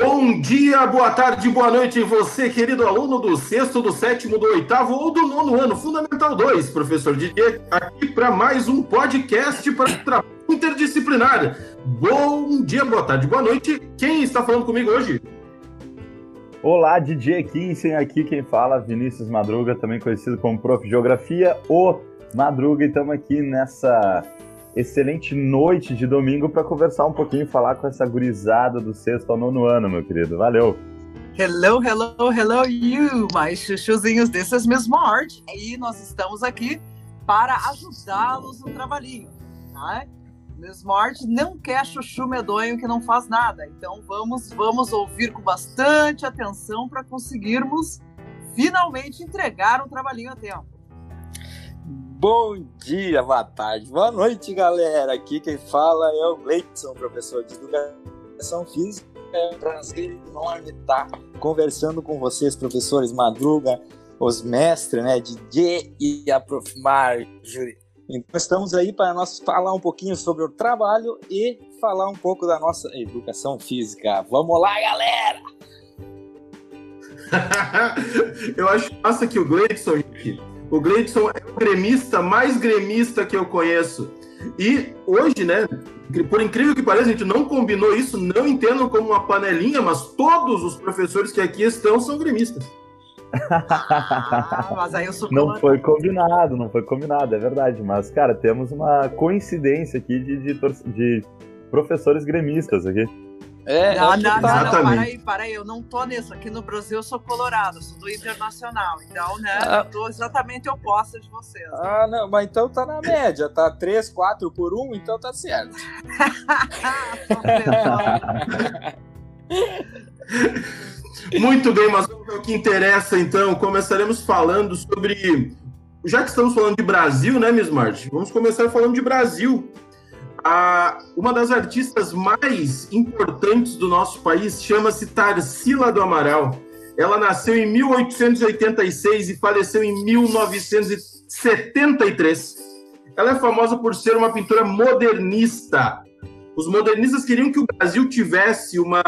Bom dia, boa tarde, boa noite, você, querido aluno do sexto, do sétimo, do oitavo ou do nono ano, Fundamental 2, professor Didier, aqui para mais um podcast para trabalho interdisciplinar. Bom dia, boa tarde, boa noite. Quem está falando comigo hoje? Olá, DJ Kinsen, aqui quem fala, Vinícius Madruga, também conhecido como Prof. Geografia, o Madruga, e estamos aqui nessa excelente noite de domingo para conversar um pouquinho, falar com essa gurizada do sexto ao nono ano, meu querido. Valeu! Hello, hello, hello you, my chuchuzinhos, is Miss Marge, e nós estamos aqui para ajudá-los no trabalhinho, tá? Marge não quer chuchu medonho que não faz nada, então vamos, vamos ouvir com bastante atenção para conseguirmos finalmente entregar um trabalhinho a tempo. Bom dia, boa tarde, boa noite, galera. Aqui quem fala é o Gleidson, professor de Educação Física. É um prazer enorme estar conversando com vocês, professores Madruga, os mestres, né, DJ e a Prof. Marjorie. Então estamos aí para nós falar um pouquinho sobre o trabalho e falar um pouco da nossa educação física. Vamos lá, galera! Eu acho massa que o Gleidson, o Gleidson é o gremista mais gremista que eu conheço. E hoje, né, por incrível que pareça, a gente não combinou isso, não entendo como uma panelinha, mas todos os professores que aqui estão são gremistas. Ah, mas aí eu sou não foi combinado, não foi combinado, é verdade. Mas, cara, temos uma coincidência aqui de, de, de professores gremistas aqui. É, não, não, não, não, para aí, para aí, eu não tô nisso. Aqui no Brasil eu sou colorado, sou do internacional. Então, né, ah. eu tô exatamente oposta de vocês. Ah, não, mas então tá na média, tá 3, 4 por 1, então tá certo. Muito bem, mas o que interessa então, começaremos falando sobre. Já que estamos falando de Brasil, né, Miss Martin? Vamos começar falando de Brasil. A, uma das artistas mais importantes do nosso país chama-se Tarsila do Amaral. Ela nasceu em 1886 e faleceu em 1973. Ela é famosa por ser uma pintora modernista. Os modernistas queriam que o Brasil tivesse uma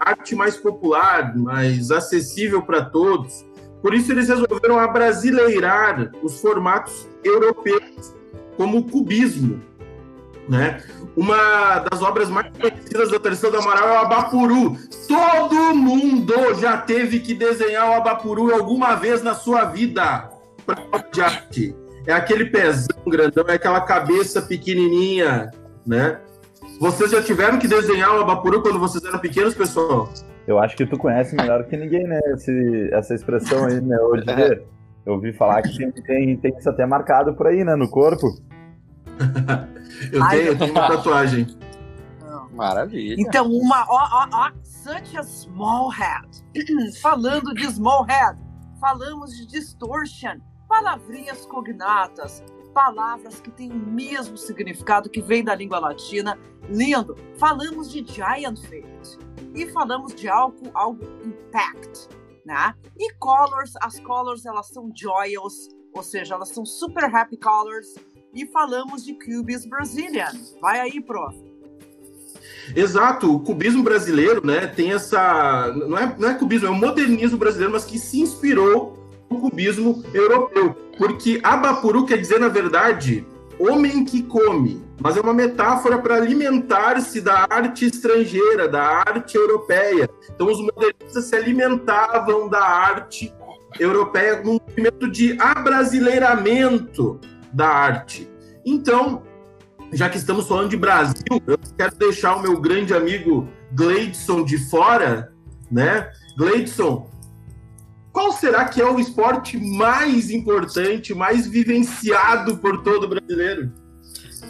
arte mais popular, mais acessível para todos. Por isso, eles resolveram abrasileirar os formatos europeus, como o cubismo, né? Uma das obras mais conhecidas da Terceira do Amaral é o Abapuru. Todo mundo já teve que desenhar o Abapuru alguma vez na sua vida para de arte. É aquele pezão grandão, é aquela cabeça pequenininha, né? Vocês já tiveram que desenhar o Abapuru quando vocês eram pequenos, pessoal? Eu acho que tu conhece melhor que ninguém, né? Esse, essa expressão aí, né? Hoje, eu ouvi falar que tem, tem, tem isso até marcado por aí, né? No corpo. eu, tenho, eu tenho uma tatuagem. Maravilha. Então, uma. Ó, ó, ó, such a small head. Falando de small head, falamos de distortion, palavrinhas cognatas, palavras que têm o mesmo significado que vem da língua latina. Lindo. Falamos de giant fate e falamos de algo, algo impact, né? E colors, as colors elas são joyous, ou seja, elas são super happy colors e falamos de Cubis Brazilian. Vai aí, prof. Exato, o cubismo brasileiro, né, tem essa, não é, não é cubismo, é o modernismo brasileiro, mas que se inspirou no cubismo europeu, porque Abapuru quer dizer, na verdade, homem que come, mas é uma metáfora para alimentar-se da arte estrangeira, da arte europeia. Então os modernistas se alimentavam da arte europeia num movimento de abrasileiramento da arte. Então, já que estamos falando de Brasil, eu quero deixar o meu grande amigo Gleidson de fora, né? Gleidson, qual será que é o esporte mais importante, mais vivenciado por todo brasileiro?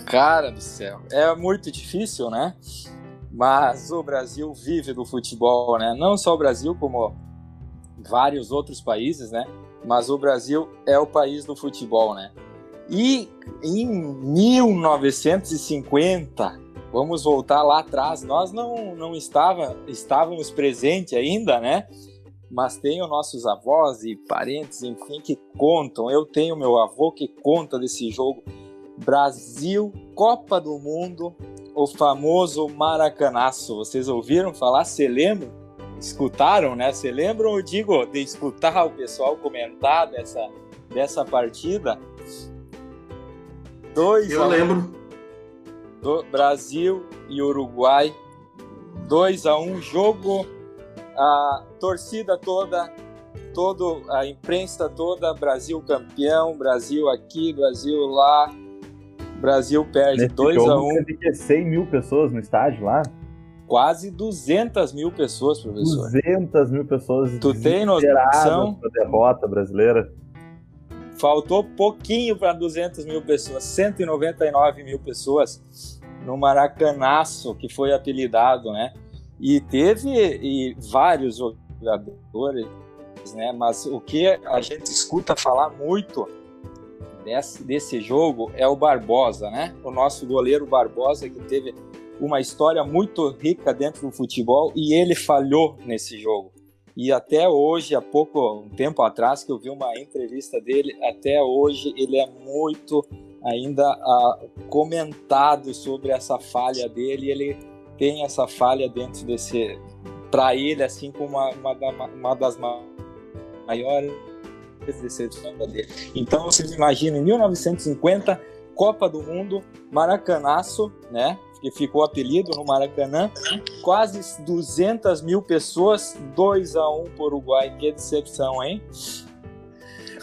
Cara do céu, é muito difícil, né? Mas o Brasil vive do futebol, né? Não só o Brasil, como vários outros países, né? Mas o Brasil é o país do futebol, né? E em 1950, vamos voltar lá atrás, nós não, não estava, estávamos presentes ainda, né? Mas tenho nossos avós e parentes, enfim, que contam. Eu tenho meu avô que conta desse jogo. Brasil, Copa do Mundo, o famoso Maracanaço. Vocês ouviram falar? Você lembra? escutaram, né? Você lembram, digo, de escutar o pessoal comentar dessa, dessa partida? Dois Eu lembro. Do Brasil e Uruguai. 2 a 1 um, jogo, a torcida toda, todo a imprensa toda, Brasil campeão, Brasil aqui, Brasil lá. Brasil perde 2 a 1 um. Teve 100 mil pessoas no estádio lá quase 200 mil pessoas, professor. 200 mil pessoas. Tu tem noção? Da derrota brasileira. Faltou pouquinho para 200 mil pessoas, 199 mil pessoas no Maracanaço, que foi apelidado, né? E teve e vários jogadores, né? Mas o que a gente escuta falar muito desse, desse jogo é o Barbosa, né? O nosso goleiro Barbosa, que teve uma história muito rica dentro do futebol e ele falhou nesse jogo. E até hoje, há pouco um tempo atrás que eu vi uma entrevista dele, até hoje ele é muito ainda uh, comentado sobre essa falha dele. Ele tem essa falha dentro desse, para ele assim como uma, uma, uma das maiores decepções dele. Então vocês imaginam, em 1950 Copa do Mundo, Maracanaço, né? Que ficou apelido no Maracanã, quase 200 mil pessoas, 2 a 1 para o Uruguai. Que decepção, hein?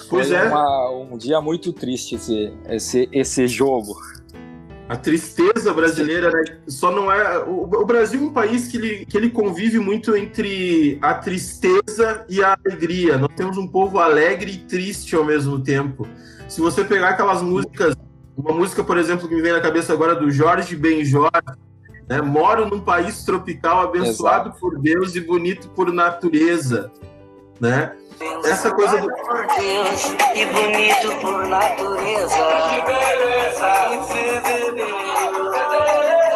Pois Foi é. Uma, um dia muito triste esse, esse, esse jogo. A tristeza brasileira, né? Só não é. O, o, Brasil é um país que ele, que ele convive muito entre a tristeza e a alegria. Nós temos um povo alegre e triste ao mesmo tempo. Se você pegar aquelas músicas uma música, por exemplo, que me vem na cabeça agora do Jorge Benjor, né? Moro num país tropical abençoado Exato. por Deus e bonito por natureza, né? Essa coisa do por Deus e bonito por natureza.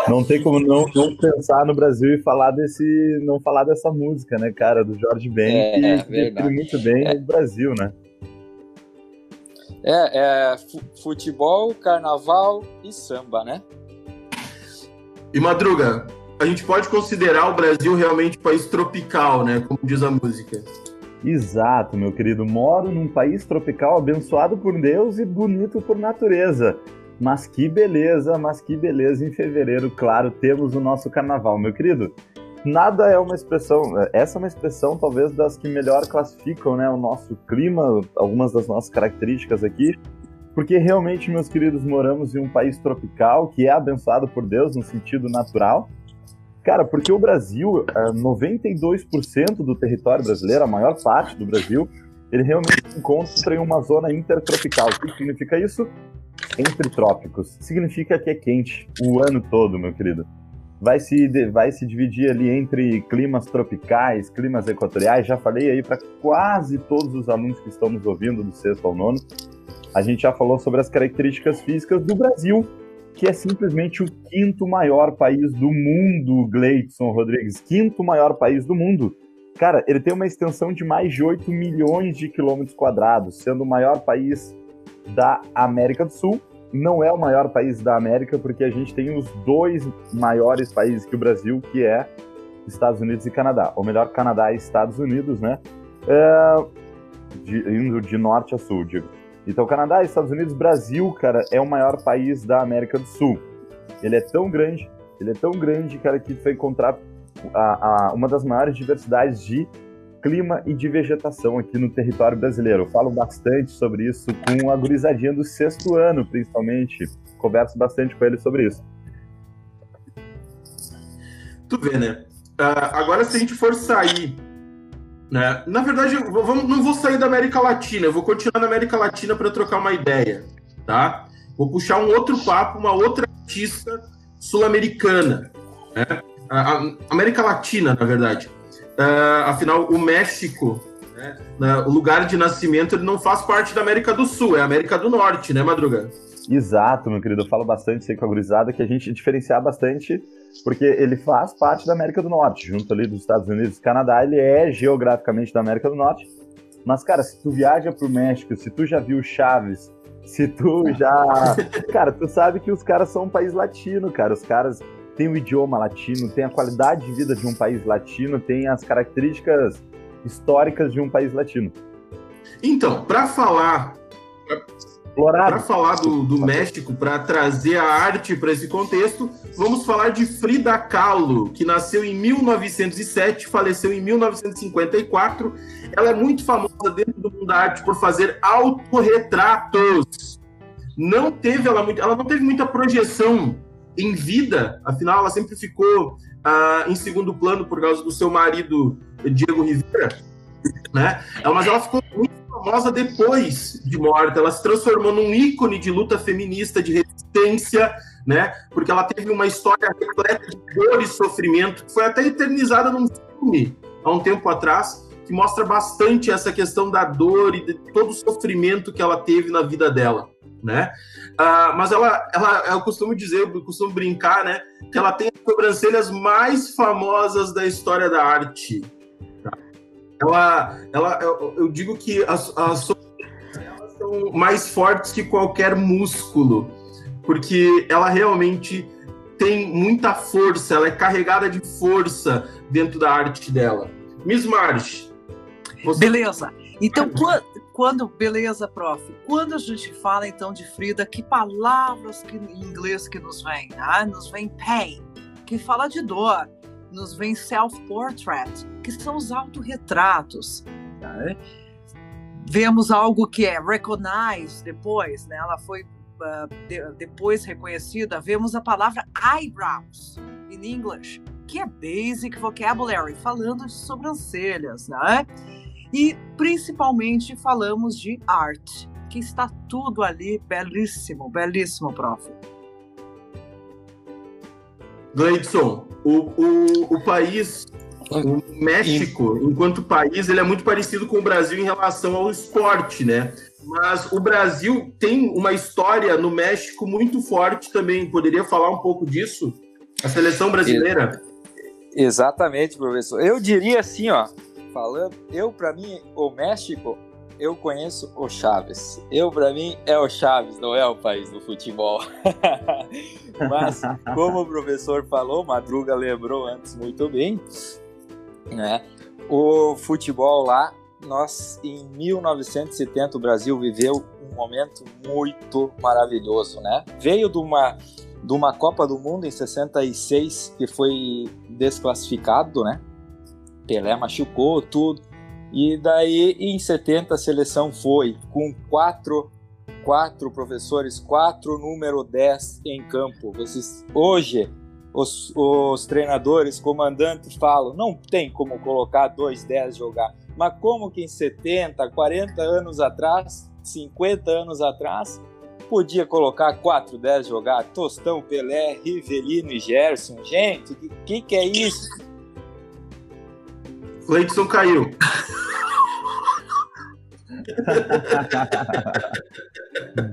Não tem como não, não pensar no Brasil e falar desse, não falar dessa música, né, cara, do Jorge Ben, é, que é muito bem é. o Brasil, né? É, é futebol, carnaval e samba, né? E Madruga, a gente pode considerar o Brasil realmente um país tropical, né? Como diz a música. Exato, meu querido. Moro num país tropical abençoado por Deus e bonito por natureza. Mas que beleza, mas que beleza em fevereiro, claro, temos o nosso carnaval, meu querido nada é uma expressão, essa é uma expressão talvez das que melhor classificam né, o nosso clima, algumas das nossas características aqui, porque realmente, meus queridos, moramos em um país tropical que é abençoado por Deus no sentido natural. Cara, porque o Brasil, 92% do território brasileiro, a maior parte do Brasil, ele realmente se encontra em uma zona intertropical. O que significa isso? Entre trópicos. Significa que é quente o ano todo, meu querido vai se, vai se dividir ali entre climas tropicais, climas equatoriais. Já falei aí para quase todos os alunos que estão nos ouvindo do sexto ao nono. A gente já falou sobre as características físicas do Brasil, que é simplesmente o quinto maior país do mundo, Gleidson Rodrigues. Quinto maior país do mundo. Cara, ele tem uma extensão de mais de 8 milhões de quilômetros quadrados, sendo o maior país da América do Sul não é o maior país da América, porque a gente tem os dois maiores países que o Brasil, que é Estados Unidos e Canadá. Ou melhor, Canadá e Estados Unidos, né? É, de, indo de norte a sul, digo. Então, Canadá, Estados Unidos, Brasil, cara, é o maior país da América do Sul. Ele é tão grande, ele é tão grande, cara, que tu vai encontrar a, a, uma das maiores diversidades de clima e de vegetação aqui no território brasileiro. Eu falo bastante sobre isso com a gurizadinha do sexto ano, principalmente. Converso bastante com eles sobre isso. Tu vê, né? Uh, agora, se a gente for sair. Né? Na verdade, vou, não vou sair da América Latina, eu vou continuar na América Latina para trocar uma ideia. Tá? Vou puxar um outro papo, uma outra artista sul-americana. Né? A América Latina, na verdade. Uh, afinal, o México, né, o lugar de nascimento, ele não faz parte da América do Sul, é América do Norte, né, Madruga? Exato, meu querido. Eu falo bastante sei com a gurizada que a gente diferenciar bastante, porque ele faz parte da América do Norte, junto ali dos Estados Unidos e Canadá, ele é geograficamente da América do Norte. Mas, cara, se tu viaja pro México, se tu já viu Chaves, se tu já. cara, tu sabe que os caras são um país latino, cara. Os caras tem o idioma latino, tem a qualidade de vida de um país latino, tem as características históricas de um país latino. Então, para falar para falar do, do México, para trazer a arte para esse contexto, vamos falar de Frida Kahlo, que nasceu em 1907, faleceu em 1954. Ela é muito famosa dentro do mundo da arte por fazer autorretratos. Não teve ela muito, ela não teve muita projeção em vida, afinal ela sempre ficou uh, em segundo plano por causa do seu marido Diego Rivera, né? Mas ela ficou muito famosa depois de morta. Ela se transformou num ícone de luta feminista, de resistência, né? Porque ela teve uma história repleta de dor e sofrimento, que foi até eternizada num filme há um tempo atrás, que mostra bastante essa questão da dor e de todo o sofrimento que ela teve na vida dela, né? Uh, mas ela, ela, eu costumo dizer, eu costumo brincar, né? Que ela tem as sobrancelhas mais famosas da história da arte, ela, ela, eu, eu digo que as, as são mais fortes que qualquer músculo, porque ela realmente tem muita força, ela é carregada de força dentro da arte dela. Miss March. Você... Beleza. Então, quando, beleza, prof. Quando a gente fala então de Frida, que palavras que, em inglês que nos vem? Ah, nos vem pain, que fala de dor nos vem self-portrait, que são os autorretratos. Tá? Vemos algo que é recognize depois, né? ela foi uh, de, depois reconhecida. Vemos a palavra eyebrows em inglês, que é basic vocabulary, falando de sobrancelhas, né? E principalmente falamos de art, que está tudo ali belíssimo, belíssimo, prof. Gleidson, o, o, o país, o México, enquanto país, ele é muito parecido com o Brasil em relação ao esporte, né? Mas o Brasil tem uma história no México muito forte também. Poderia falar um pouco disso? A seleção brasileira? Exatamente, professor. Eu diria assim, ó, falando, eu para mim o México eu conheço o Chaves. Eu, para mim, é o Chaves, não é o país do futebol. Mas, como o professor falou, Madruga lembrou antes muito bem, né? O futebol lá, nós em 1970 o Brasil viveu um momento muito maravilhoso, né? Veio de uma de uma Copa do Mundo em 66 que foi desclassificado, né? Pelé machucou tudo. E daí, em 70, a seleção foi com quatro, quatro professores, quatro número 10 em campo. Vocês, hoje, os, os treinadores, comandantes falam, não tem como colocar dois 10 jogar. Mas como que em 70, 40 anos atrás, 50 anos atrás, podia colocar 4, 10 jogar? Tostão, Pelé, Rivelino e Gerson. Gente, o que, que, que é isso? Leidson caiu.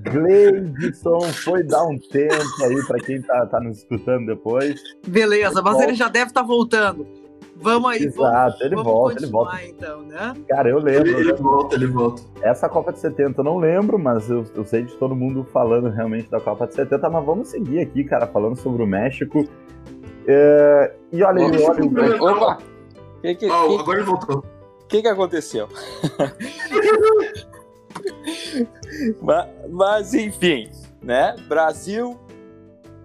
Gleidson foi dar um tempo aí para quem tá, tá nos escutando depois. Beleza, mas ele já deve estar tá voltando. Vamos aí, Exato, vamos, ele vamos volta, ele volta. então, né? Cara, eu lembro. Ele, ele volta, ele volta. Essa Copa de 70 eu não lembro, mas eu, eu sei de todo mundo falando realmente da Copa de 70, mas vamos seguir aqui, cara, falando sobre o México. É, e olha, olha, olha, olha Opa! Que, que, oh, que, agora ele voltou. O que, que aconteceu? mas, mas, enfim, né? Brasil,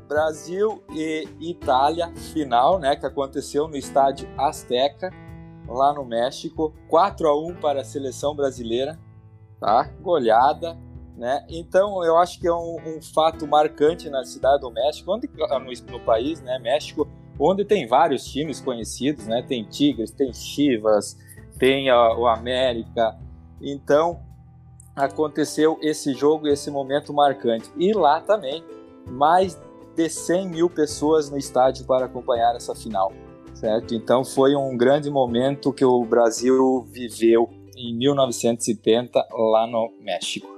Brasil e Itália final, né? Que aconteceu no estádio Azteca, lá no México, 4 a 1 para a seleção brasileira, tá? Goleada, né? Então eu acho que é um, um fato marcante na cidade do México, onde no, no país, né? México onde tem vários times conhecidos, né? Tem Tigres, tem Chivas, tem a, o América. Então aconteceu esse jogo, esse momento marcante. E lá também, mais de 100 mil pessoas no estádio para acompanhar essa final, certo? Então foi um grande momento que o Brasil viveu em 1970 lá no México.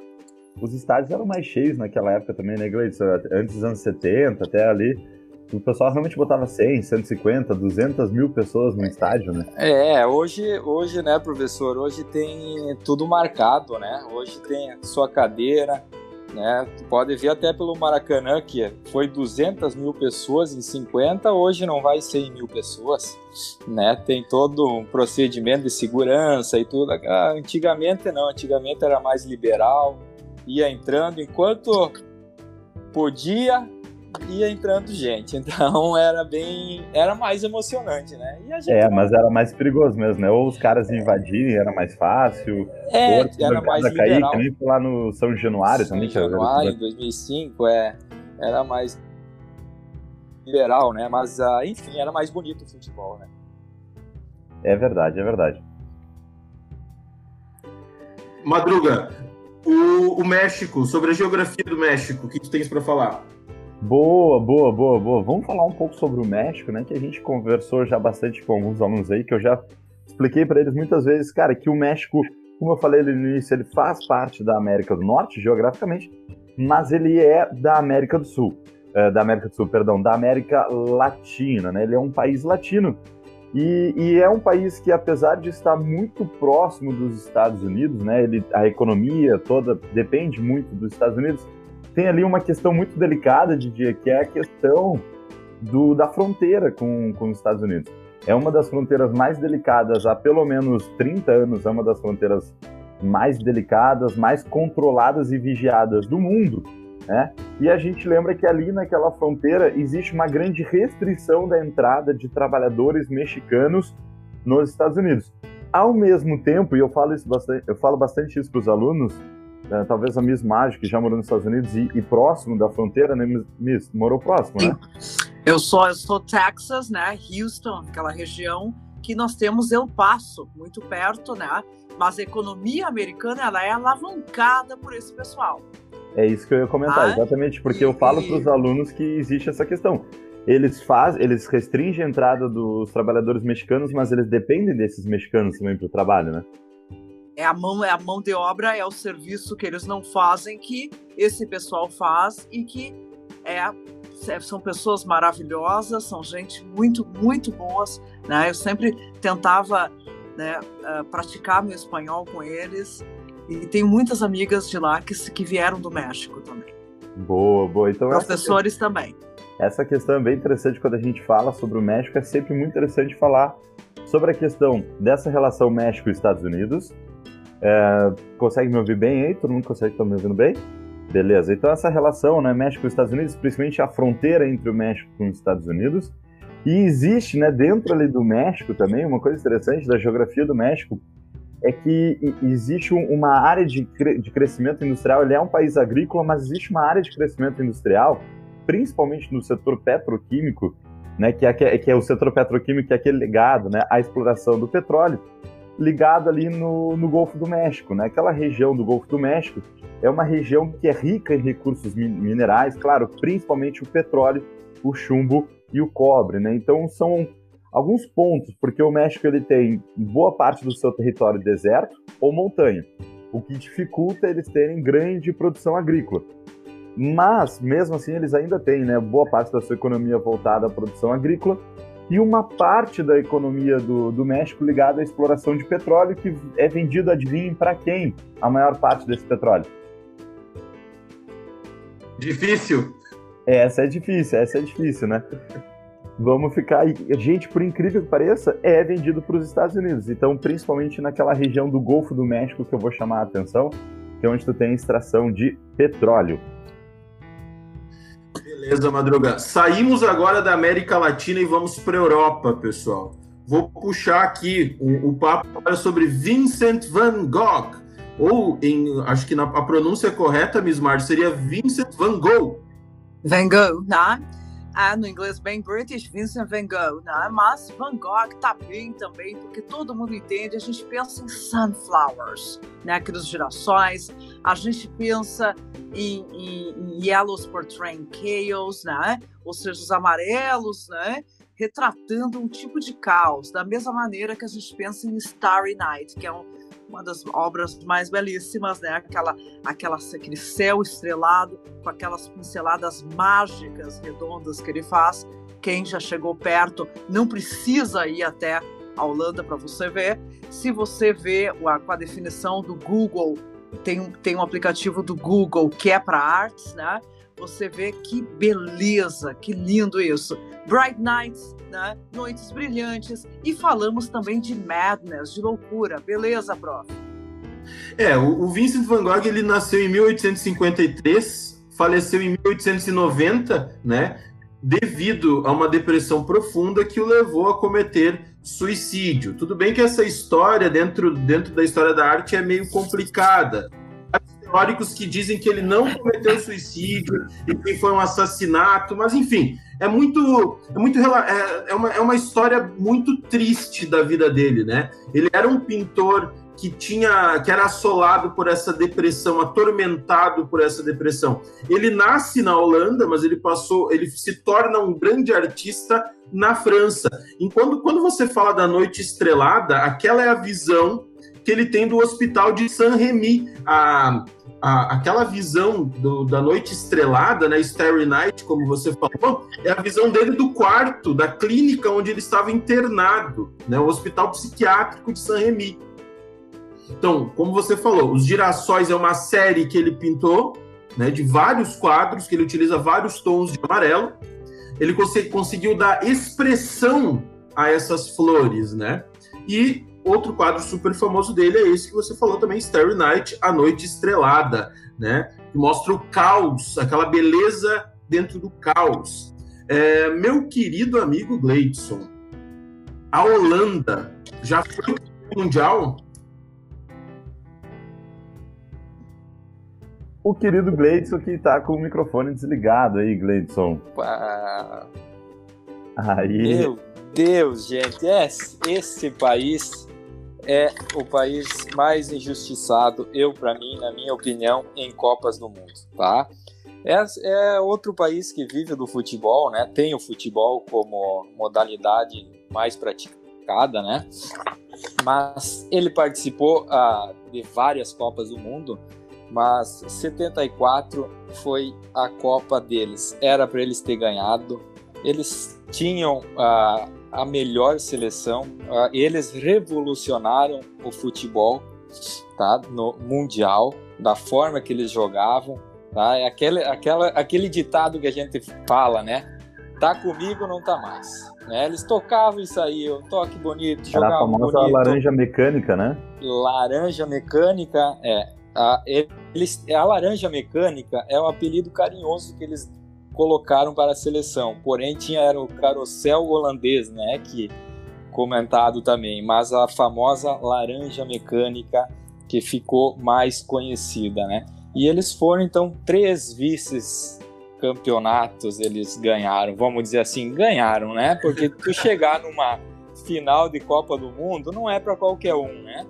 Os estádios eram mais cheios naquela época também, né, Gleison? Antes dos anos 70, até ali o pessoal realmente botava 100, 150, 200 mil pessoas no estádio, né? É, hoje, hoje, né, professor, hoje tem tudo marcado, né? Hoje tem sua cadeira, Né? Pode ver até pelo Maracanã que foi 200 mil pessoas em 50, hoje não vai 100 mil pessoas. Né? Tem todo um procedimento de segurança e tudo. Ah, antigamente não, antigamente era mais liberal, ia entrando enquanto podia, ia entrando gente. Então era bem. Era mais emocionante, né? é, mas era mais perigoso mesmo, né? Ou os caras invadirem, era mais fácil. É, ou era mais cair, liberal. que nem lá no São Januário São também. São Januário, em 2005, é. Era mais liberal, né? Mas, uh, enfim, era mais bonito o futebol, né? É verdade, é verdade. Madruga, o, o México, sobre a geografia do México, o que tu tens para falar? Boa, boa, boa, boa. Vamos falar um pouco sobre o México, né? Que a gente conversou já bastante com alguns alunos aí, que eu já expliquei para eles muitas vezes, cara, que o México, como eu falei no início, ele faz parte da América do Norte, geograficamente, mas ele é da América do Sul. É, da América do Sul, perdão, da América Latina, né? Ele é um país latino. E, e, é um país que, apesar de estar muito próximo dos Estados Unidos, né? Ele, a economia toda depende muito dos Estados Unidos tem ali uma questão muito delicada, Didier, que é a questão do, da fronteira com, com os Estados Unidos. É uma das fronteiras mais delicadas há pelo menos 30 anos, é uma das fronteiras mais delicadas, mais controladas e vigiadas do mundo. Né? E a gente lembra que ali naquela fronteira existe uma grande restrição da entrada de trabalhadores mexicanos nos Estados Unidos. Ao mesmo tempo, e eu falo, isso bastante, eu falo bastante isso para os alunos, é, talvez a Miss Mágica, que já morou nos Estados Unidos e, e, próximo da fronteira, né, Miss? Morou próximo, né? Eu sou, eu sou Texas, né? Houston, aquela região que nós temos El Paso, muito perto, né? Mas a economia americana ela é alavancada por esse pessoal. É isso que eu ia comentar, ah, exatamente, porque e, eu falo para os alunos que existe essa questão. Eles faz, eles restringem a entrada dos trabalhadores mexicanos, mas eles dependem desses mexicanos também para o trabalho, né? É a mão é a mão de obra é o serviço que eles não fazem que esse pessoal faz e que é, são pessoas maravilhosas são gente muito muito boas né? Eu sempre tentava né, uh, praticar meu espanhol com eles e tenho muitas amigas de lá que, que vieram do México também. Boa boa. Então professores essa, também. essa questão é bem interessante quando a gente fala sobre o México. É sempre muito interessante falar sobre a questão dessa relação México Estados Unidos é, consegue me ouvir bem aí? Todo mundo consegue estar me ouvindo bem? Beleza. Então essa relação, né, México e Estados Unidos, principalmente a fronteira entre o México e os Estados Unidos, e existe, né, dentro ali do México também, uma coisa interessante da geografia do México, é que existe uma área de, de crescimento industrial, ele é um país agrícola, mas existe uma área de crescimento industrial, principalmente no setor petroquímico, né, que é, que é o setor petroquímico que é aquele ligado né, à exploração do petróleo, ligado ali no, no Golfo do México, né? Aquela região do Golfo do México é uma região que é rica em recursos minerais, claro, principalmente o petróleo, o chumbo e o cobre, né? Então são alguns pontos, porque o México ele tem boa parte do seu território deserto ou montanha, o que dificulta eles terem grande produção agrícola. Mas, mesmo assim, eles ainda têm né, boa parte da sua economia voltada à produção agrícola e uma parte da economia do, do México ligada à exploração de petróleo, que é vendido, adivinhem, para quem a maior parte desse petróleo? Difícil. Essa é difícil, essa é difícil, né? Vamos ficar aí. Gente, por incrível que pareça, é vendido para os Estados Unidos. Então, principalmente naquela região do Golfo do México que eu vou chamar a atenção, que é onde tu tem extração de petróleo. Beleza, Madruga. Saímos agora da América Latina e vamos para a Europa, pessoal. Vou puxar aqui o, o papo sobre Vincent van Gogh, ou em, acho que na, a pronúncia correta, Miss Mar, seria Vincent van Gogh. Van Gogh, né? Ah, no inglês bem British, Vincent Van Gogh, né? Mas Van Gogh tá bem também, porque todo mundo entende, a gente pensa em sunflowers, né? Aqueles girassóis, a gente pensa em, em, em yellows portraying chaos, né? Ou seja, os amarelos, né? Retratando um tipo de caos, da mesma maneira que a gente pensa em Starry Night, que é um, uma das obras mais belíssimas, né? Aquela, aquela, aquele céu estrelado com aquelas pinceladas mágicas redondas que ele faz. Quem já chegou perto não precisa ir até a Holanda para você ver. Se você vê com a definição do Google tem, tem um aplicativo do Google que é para artes, né? Você vê que beleza, que lindo isso. Bright Nights, né? Noites brilhantes. E falamos também de madness, de loucura. Beleza, prof? É, o, Vincent van Gogh ele nasceu em 1853, faleceu em 1890, né? Devido a uma depressão profunda que o levou a cometer suicídio. Tudo bem que essa história dentro, dentro da história da arte é meio complicada. Há teóricos que dizem que ele não cometeu suicídio e que foi um assassinato, mas enfim, é muito é muito é, é, uma, é uma história muito triste da vida dele, né? Ele era um pintor que tinha que era assolado por essa depressão, atormentado por essa depressão. Ele nasce na Holanda, mas ele passou, ele se torna um grande artista na França. Enquanto quando você fala da noite estrelada, aquela é a visão que ele tem do hospital de Saint-Rémy, a, a, aquela visão do, da noite estrelada, né, Starry Night, como você falou, é a visão dele do quarto, da clínica onde ele estava internado, né, o hospital psiquiátrico de Saint-Rémy. Então, como você falou, Os Girassóis é uma série que ele pintou, né, de vários quadros, que ele utiliza vários tons de amarelo. Ele cons conseguiu dar expressão a essas flores, né? E outro quadro super famoso dele é esse que você falou também, Starry Night, A Noite Estrelada, né? Que mostra o caos, aquela beleza dentro do caos. É, meu querido amigo Gleidson, a Holanda já foi mundial? O querido Gleidson que tá com o microfone desligado aí, Gleidson. Aí. Meu Deus, gente, esse, esse país é o país mais injustiçado, eu para mim, na minha opinião, em Copas do Mundo, tá? É, é outro país que vive do futebol, né? Tem o futebol como modalidade mais praticada, né? Mas ele participou ah, de várias Copas do Mundo mas 74 foi a Copa deles. Era para eles ter ganhado. Eles tinham uh, a melhor seleção. Uh, eles revolucionaram o futebol, tá? No mundial, da forma que eles jogavam, tá? É aquele, aquela, aquele ditado que a gente fala, né? Tá comigo, não tá mais. Né? Eles tocavam e saíam, toque bonito, jogavam Era a famosa bonito. laranja mecânica, né? Laranja mecânica, é a, eles, a laranja mecânica é o apelido carinhoso que eles colocaram para a seleção. Porém, tinha era o carrossel holandês, né, que comentado também, mas a famosa laranja mecânica que ficou mais conhecida, né? E eles foram então três vices campeonatos eles ganharam, vamos dizer assim, ganharam, né? Porque tu chegar numa final de Copa do Mundo não é para qualquer um, né?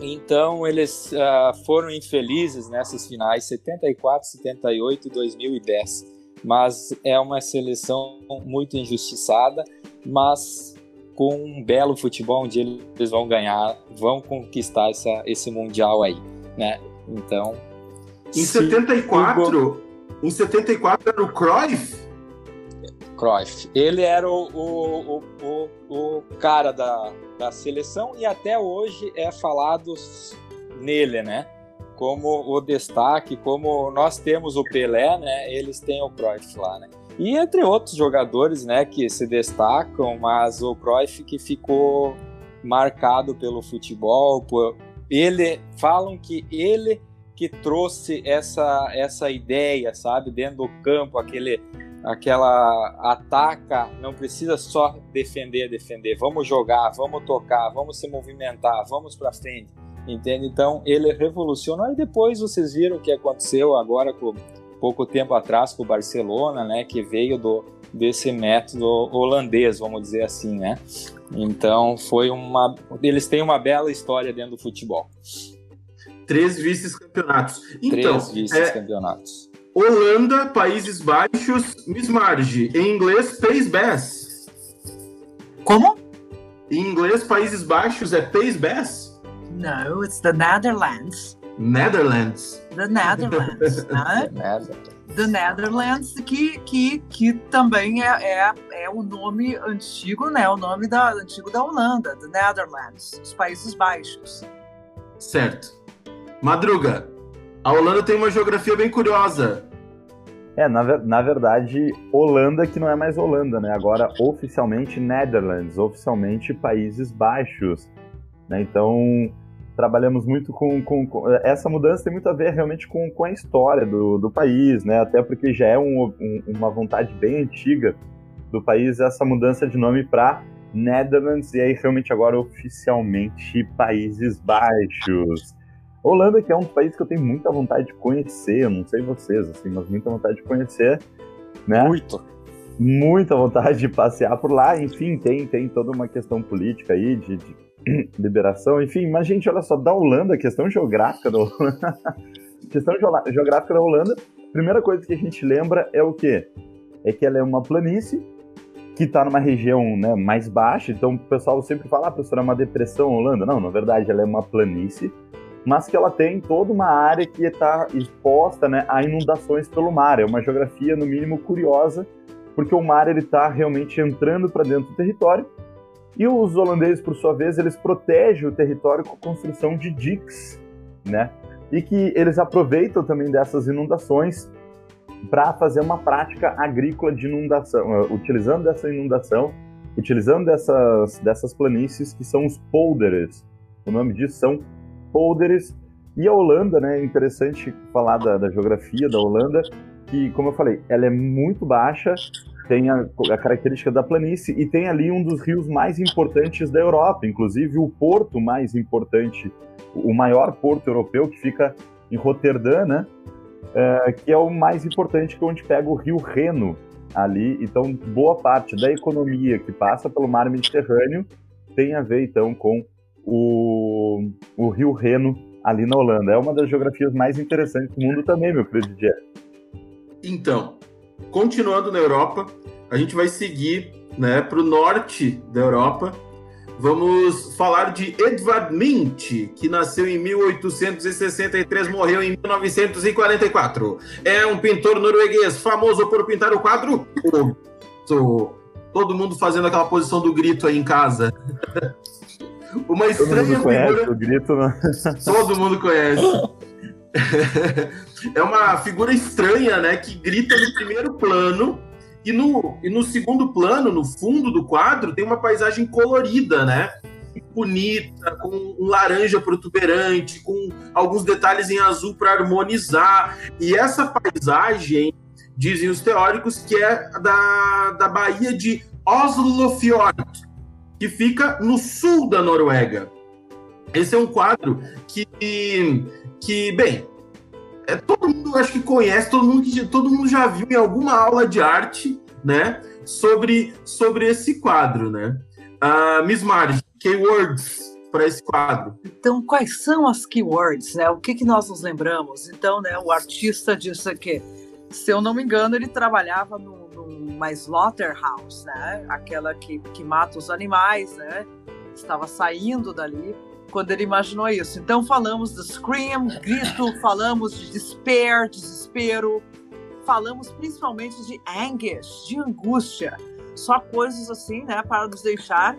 Então eles uh, foram infelizes nessas finais 74, 78 e 2010. Mas é uma seleção muito injustiçada, mas com um belo futebol onde eles vão ganhar, vão conquistar essa, esse mundial aí, né? Então. Em 74, em 74 era o Cruyff? Cruyff. Ele era o, o, o, o, cara da, da seleção e até hoje é falado nele, né? Como o destaque, como nós temos o Pelé, né? Eles têm o Cruyff lá, né? E entre outros jogadores, né, que se destacam, mas o Cruyff que ficou marcado pelo futebol, por ele falam que ele que trouxe essa essa ideia, sabe, dentro do campo, aquele aquela ataca, não precisa só defender, defender, vamos jogar, vamos tocar, vamos se movimentar, vamos para frente, entende? Então ele revolucionou e depois vocês viram o que aconteceu agora com pouco tempo atrás com o Barcelona, né, que veio do desse método holandês, vamos dizer assim, né? Então foi uma, eles têm uma bela história dentro do futebol. Três vices-campeonatos. Então, Três vices-campeonatos. É Holanda, Países Baixos, Miss Marge. Em inglês, Pays Bass. Como? Em inglês, Países Baixos é Pays Bass? No, it's the Netherlands. Netherlands. The Netherlands, né? The Netherlands, que, que, que também é, é, é o nome antigo, né? O nome da, antigo da Holanda, The Netherlands, os Países Baixos. Certo. Madruga, a Holanda tem uma geografia bem curiosa. É, na, na verdade, Holanda que não é mais Holanda, né? Agora, oficialmente, Netherlands, oficialmente Países Baixos. Né? Então, trabalhamos muito com, com, com, Essa mudança tem muito a ver realmente com, com a história do, do país, né? Até porque já é um, um, uma vontade bem antiga do país essa mudança de nome para Netherlands e aí realmente agora oficialmente Países Baixos. Holanda, que é um país que eu tenho muita vontade de conhecer, não sei vocês, assim, mas muita vontade de conhecer, né? Muito. Muita vontade de passear por lá, enfim, tem, tem toda uma questão política aí, de, de liberação, enfim, mas gente, olha só, da Holanda, questão geográfica da Holanda, questão geográfica da Holanda, primeira coisa que a gente lembra é o quê? É que ela é uma planície que está numa região né, mais baixa, então o pessoal sempre fala, ah, professor, é uma depressão Holanda. Não, na verdade ela é uma planície mas que ela tem toda uma área que está exposta né, a inundações pelo mar. É uma geografia, no mínimo, curiosa, porque o mar está realmente entrando para dentro do território e os holandeses, por sua vez, eles protegem o território com a construção de diques, né? E que eles aproveitam também dessas inundações para fazer uma prática agrícola de inundação, eh, utilizando dessa inundação, utilizando dessas, dessas planícies que são os polders. O nome disso são polders. E a Holanda, né, é interessante falar da, da, geografia da Holanda, que, como eu falei, ela é muito baixa, tem a, a, característica da planície e tem ali um dos rios mais importantes da Europa, inclusive o porto mais importante, o maior porto europeu, que fica em Roterdã, né, é, que é o mais importante, que é onde pega o rio Reno ali. Então, boa parte da economia que passa pelo mar Mediterrâneo tem a ver, então, com o, o Rio Reno ali na Holanda. É uma das geografias mais interessantes do mundo também, meu querido Didier. Então, continuando na Europa, a gente vai seguir né, para o norte da Europa. Vamos falar de Edvard Munch, que nasceu em 1863, morreu em 1944. É um pintor norueguês famoso por pintar o quadro. Todo mundo fazendo aquela posição do grito aí em casa. Uma estranha Todo mundo conhece figura... o grito, né? Todo mundo conhece. é uma figura estranha, né? Que grita no primeiro plano e no, e no segundo plano, no fundo do quadro, tem uma paisagem colorida, né? Bonita, com um laranja protuberante, com alguns detalhes em azul para harmonizar. E essa paisagem, dizem os teóricos, que é da, da Baía de Oslofjord, que fica no sul da Noruega. Esse é um quadro que, que bem, é, todo mundo acho que conhece, todo mundo, que, todo mundo já viu em alguma aula de arte, né, sobre, sobre esse quadro, né. Uh, Miss Marge, keywords para esse quadro. Então, quais são as keywords, né? O que, que nós nos lembramos? Então, né, o artista disse aqui, se eu não me engano, ele trabalhava no uma slaughterhouse, né? Aquela que, que mata os animais, né? Estava saindo dali quando ele imaginou isso. Então falamos de scream, grito, falamos de despair, desespero, falamos principalmente de anguish, de angústia. Só coisas assim, né, para nos deixar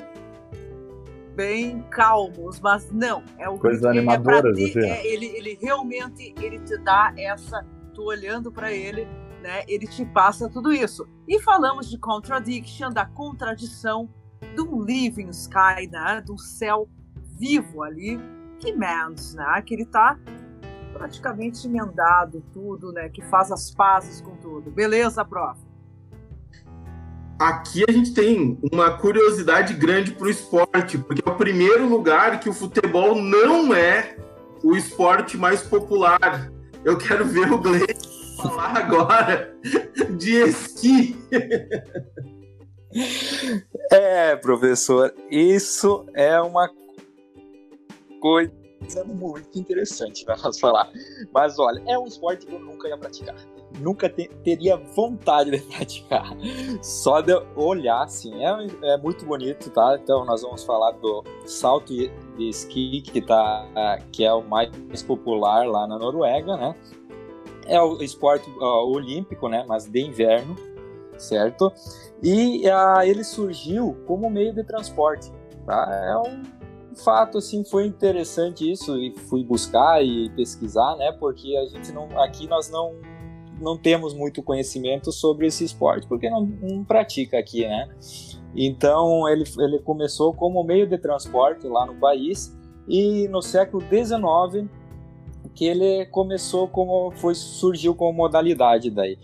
bem calmos, mas não, é o coisas animadoras, é, ter, é ele, ele realmente ele te dá essa, tô olhando para ele né, ele te passa tudo isso. E falamos de contradiction, da contradição do living sky, né, do céu vivo ali, que mans, né, que ele está praticamente emendado tudo, né, que faz as pazes com tudo. Beleza, prof? Aqui a gente tem uma curiosidade grande para o esporte, porque é o primeiro lugar que o futebol não é o esporte mais popular. Eu quero ver o Gleice falar agora de esqui. É, professor, isso é uma coisa muito interessante para nós falar. Mas olha, é um esporte que eu nunca ia praticar. Nunca te, teria vontade de praticar. Só de olhar, assim. É, é muito bonito, tá? Então nós vamos falar do salto de esqui, que, tá, que é o mais popular lá na Noruega, né? É o esporte uh, olímpico, né, mas de inverno, certo? E uh, ele surgiu como meio de transporte, tá? É um, fato, assim, foi interessante isso e fui buscar e pesquisar, né? Porque a gente não, aqui nós não não temos muito conhecimento sobre esse esporte, porque não, não pratica aqui, né? Então ele, ele começou como meio de transporte lá no país e no século XIX que ele começou como foi surgiu como modalidade daí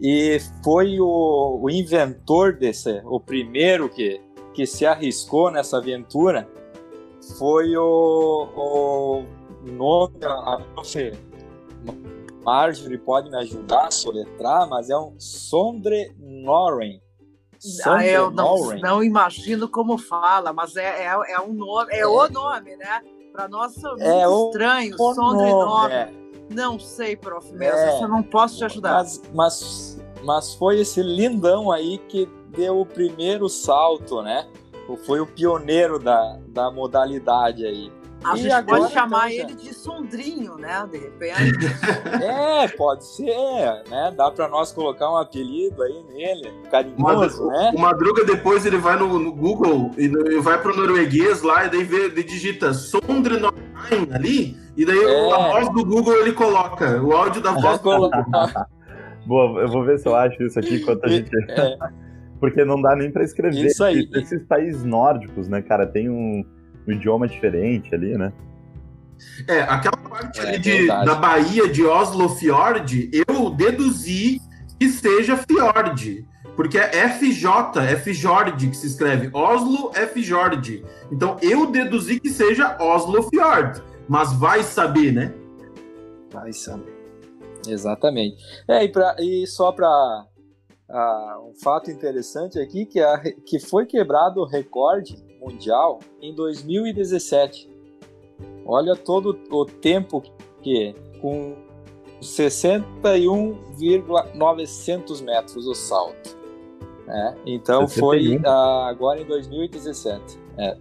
e foi o, o inventor desse o primeiro que que se arriscou nessa aventura foi o, o nome a, Marjorie pode me ajudar a soletrar, mas é um Sondre Noren. Ah, eu não, não, imagino como fala, mas é, é, é um nome, é, é, o nome, né? Para nós é estranho, o Sondre Noren. É. Não sei, prof, mesmo, é, eu não posso te ajudar. Mas, mas, mas foi esse lindão aí que deu o primeiro salto, né? Foi o pioneiro da, da modalidade aí. A e gente agora, pode chamar então, ele de Sondrinho, né? De repente. é, pode ser, né? Dá para nós colocar um apelido aí nele, carinhoso, né? O Madruga depois ele vai no, no Google e vai pro norueguês lá e daí vê, digita Sondre Norheim ali e daí é. a voz do Google ele coloca, o áudio da voz do Google. Boa, eu vou ver se eu acho isso aqui enquanto a gente... É. Porque não dá nem para escrever. Isso aí. Esses países nórdicos, né, cara, tem um um idioma diferente ali, né? É, aquela parte é, ali de, da Bahia de Oslo Fjord, eu deduzi que seja Fjord. Porque é FJ, é Fjord que se escreve. Oslo é Fjord. Então eu deduzi que seja Oslo Fjord. Mas vai saber, né? Vai saber. Exatamente. É, e, pra, e só para uh, um fato interessante aqui, que, a, que foi quebrado o recorde mundial em 2017. Olha todo o tempo que com 61,900 metros o salto. Né? Então 61. foi uh, agora em 2017. É.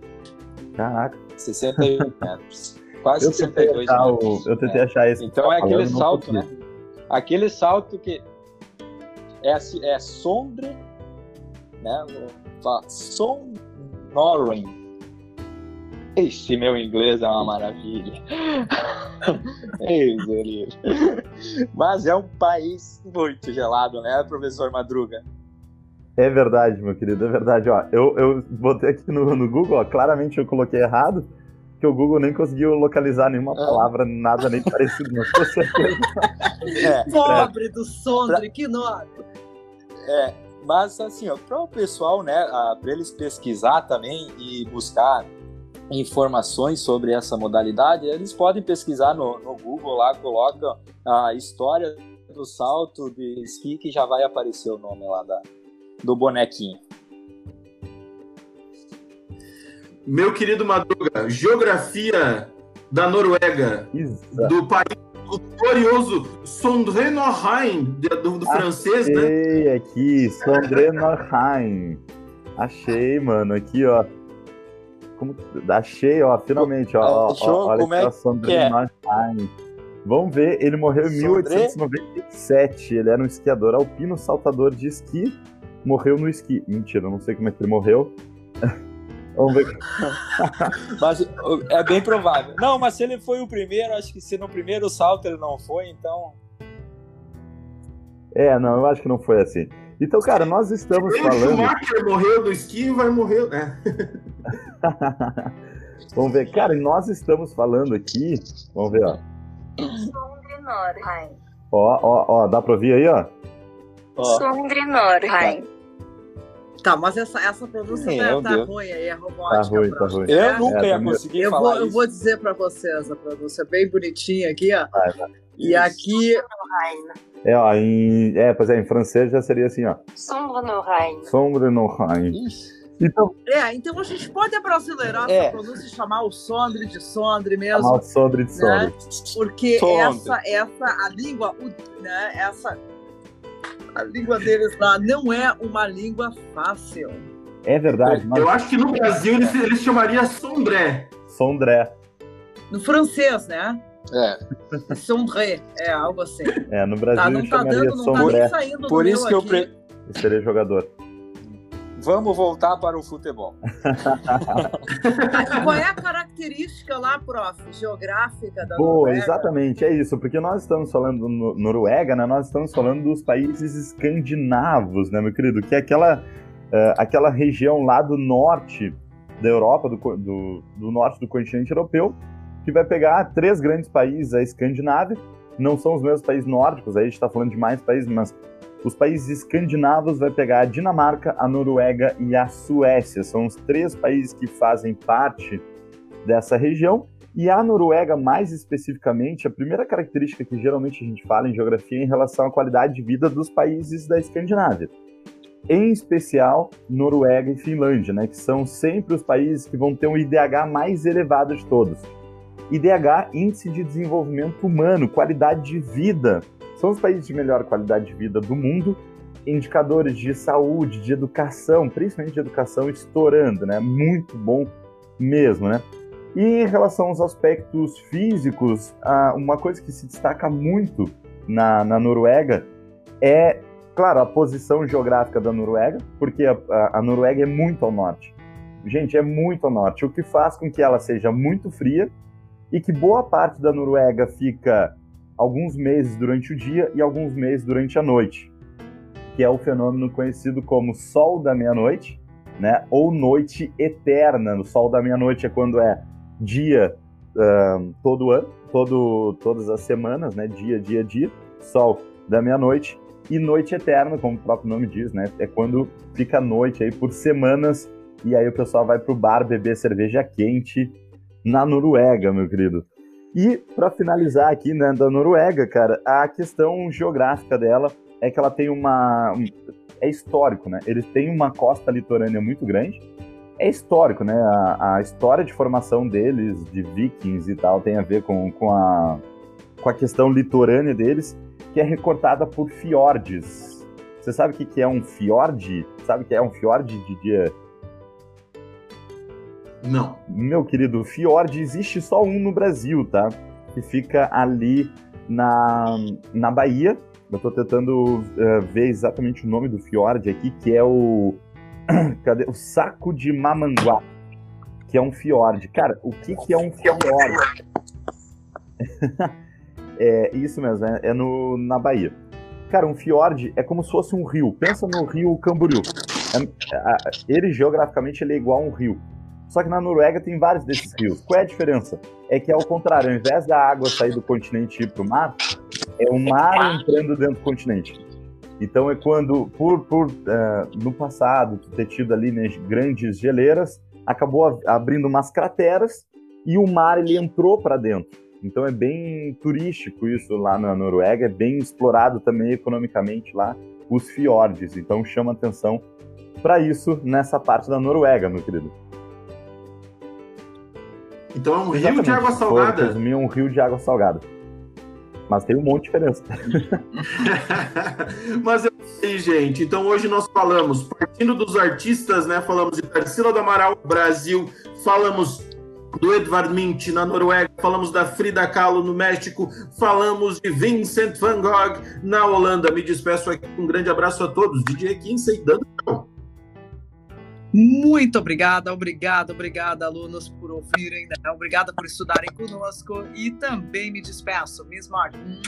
Caraca. 61 metros. Quase eu 62 metros. O, eu tentei é. achar esse. Então é aquele salto, né? Aquele salto que é, é Sondre, né? Sondre Norway. Esse meu inglês é uma maravilha. Ei, Mas é um país muito gelado, né, professor Madruga? É verdade, meu querido, é verdade. Ó, eu, eu botei aqui no, no Google, ó, claramente eu coloquei errado, que o Google nem conseguiu localizar nenhuma ah. palavra, nada nem parecido, mas com certeza. É, Pobre é. do Sondre, pra... que nome! É, mas assim, para o pessoal, né, para eles pesquisar também e buscar informações sobre essa modalidade, eles podem pesquisar no, no Google lá, coloca a história do salto de esqui que já vai aparecer o nome lá da, do bonequinho. Meu querido Madruga, geografia da Noruega, Exato. do país glorioso Sondre Norheim, do, do francês, né? Achei aqui, Sondre Norheim. Achei, mano, aqui, ó. Como... Achei, ó, finalmente, ó. ó, ó olha como aqui, é ó, Sondre é? Norheim. Vamos ver, ele morreu em 1897. Ele era um esquiador alpino, saltador de esqui. Morreu no esqui. Mentira, não sei como é que ele morreu. Vamos ver. mas é bem provável. Não, mas se ele foi o primeiro, acho que se no primeiro salto ele não foi, então. É, não, eu acho que não foi assim. Então, cara, nós estamos falando. Se o Schumacher morreu do esqui, vai morrer. É. vamos ver, cara, nós estamos falando aqui. Vamos ver, ó. Ó, ó, ó, dá pra ouvir aí, ó? Sondre Norheim. Tá, mas essa, essa pronúncia Meu tá, tá ruim aí, é robótica. Tá ruim, tá ruim. Eu é, nunca ia conseguir eu falar vou, isso. Eu vou dizer pra vocês a pronúncia bem bonitinha aqui, ó. Vai, vai. E aqui... É, ó, em, é, pois é, em francês já seria assim, ó. Sombre no Rhin. Sombre no Rhin. Então, é, então a gente pode abrasileirar é. essa pronúncia e chamar o Sondre de Sondre mesmo. Chamar o Sondre de Sondre. Né? Porque essa, essa, a língua, né, essa a língua deles lá não é uma língua fácil. É verdade. Mas... Eu acho que no Brasil eles, eles chamariam Sondré. Sondré. No francês, né? É. Sondré, é algo assim. É, no Brasil tá, não tá dando, não Sondré. Tá nem saindo Por isso que aqui. eu pre... seria jogador. Vamos voltar para o futebol. Qual é a característica lá, prof, geográfica da Boa, Noruega? exatamente, é isso, porque nós estamos falando do Noruega, né? Nós estamos falando dos países escandinavos, né, meu querido? Que é aquela, uh, aquela região lá do norte da Europa, do, do, do norte do continente europeu, que vai pegar três grandes países, a Escandinávia, não são os mesmos países nórdicos, aí a gente está falando de mais países, mas os países escandinavos vai pegar a Dinamarca, a Noruega e a Suécia. São os três países que fazem parte dessa região. E a Noruega, mais especificamente, a primeira característica que geralmente a gente fala em geografia é em relação à qualidade de vida dos países da Escandinávia. Em especial, Noruega e Finlândia, né, que são sempre os países que vão ter um IDH mais elevado de todos. IDH, Índice de Desenvolvimento Humano, qualidade de vida. São os países de melhor qualidade de vida do mundo. Indicadores de saúde, de educação, principalmente de educação, estourando, né? Muito bom mesmo, né? E em relação aos aspectos físicos, uma coisa que se destaca muito na, na Noruega é, claro, a posição geográfica da Noruega, porque a, a, Noruega é muito ao norte. Gente, é muito ao norte, o que faz com que ela seja muito fria e que boa parte da Noruega fica alguns meses durante o dia e alguns meses durante a noite, que é o fenômeno conhecido como sol da meia-noite, né? Ou noite eterna. O sol da meia-noite é quando é dia uh, todo ano, todo, todas as semanas, né? Dia, dia, dia. Sol da meia-noite e noite eterna, como o próprio nome diz, né? É quando fica noite aí por semanas e aí o pessoal vai pro bar beber cerveja quente na Noruega, meu querido. E para finalizar aqui, né, da Noruega, cara, a questão geográfica dela é que ela tem uma é histórico, né? Eles têm uma costa litorânea muito grande. É histórico, né? A, a história de formação deles, de vikings e tal, tem a ver com, com, a, com a questão litorânea deles, que é recortada por fiordes. Você sabe o que, que é um fiord? Sabe o que é um fiord de dia? Não. Meu querido, Fiord existe só um no Brasil, tá? Que fica ali na, na Bahia. Eu tô tentando uh, ver exatamente o nome do Fiord aqui, que é o. Cadê? O Saco de Mamanguá. Que é um Fiord. Cara, o que, que é um Fiord? é isso mesmo, é, é no, na Bahia. Cara, um Fiord é como se fosse um rio. Pensa no rio Camboriú. É, ele, geograficamente, ele é igual a um rio. Só que na Noruega tem vários desses rios. Qual é a diferença? É que, ao contrário, ao invés da água sair do continente e ir para o mar, é o mar entrando dentro do continente. Então é quando, por, por uh, no passado, ter tido ali né, grandes geleiras, acabou abrindo umas crateras e o mar ele entrou para dentro. Então é bem turístico isso lá na Noruega, é bem explorado também economicamente lá os fiordes. Então chama atenção para isso nessa parte da Noruega, meu querido. Então é um Exatamente. rio de água salgada. Resumir, é um rio de água salgada. Mas tem um monte de diferença. Mas é aí, gente. Então hoje nós falamos, partindo dos artistas, né? Falamos de Tarsila do Amaral, Brasil, falamos do Edvard Mint na Noruega, falamos da Frida Kahlo no México, falamos de Vincent van Gogh na Holanda. Me despeço aqui, um grande abraço a todos. DJ Kinsey dando tchau. Muito obrigada, obrigada, obrigada, alunos, por ouvirem, né? obrigada por estudarem conosco e também me despeço. Miss Martin.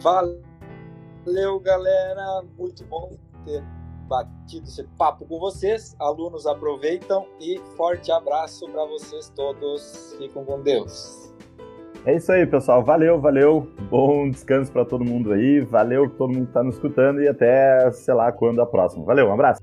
Valeu, galera. Muito bom ter batido esse papo com vocês. Alunos aproveitam e forte abraço para vocês todos. Fiquem com Deus. É isso aí, pessoal. Valeu, valeu. Bom descanso para todo mundo aí. Valeu todo mundo que está nos escutando e até, sei lá, quando a próxima. Valeu, um abraço.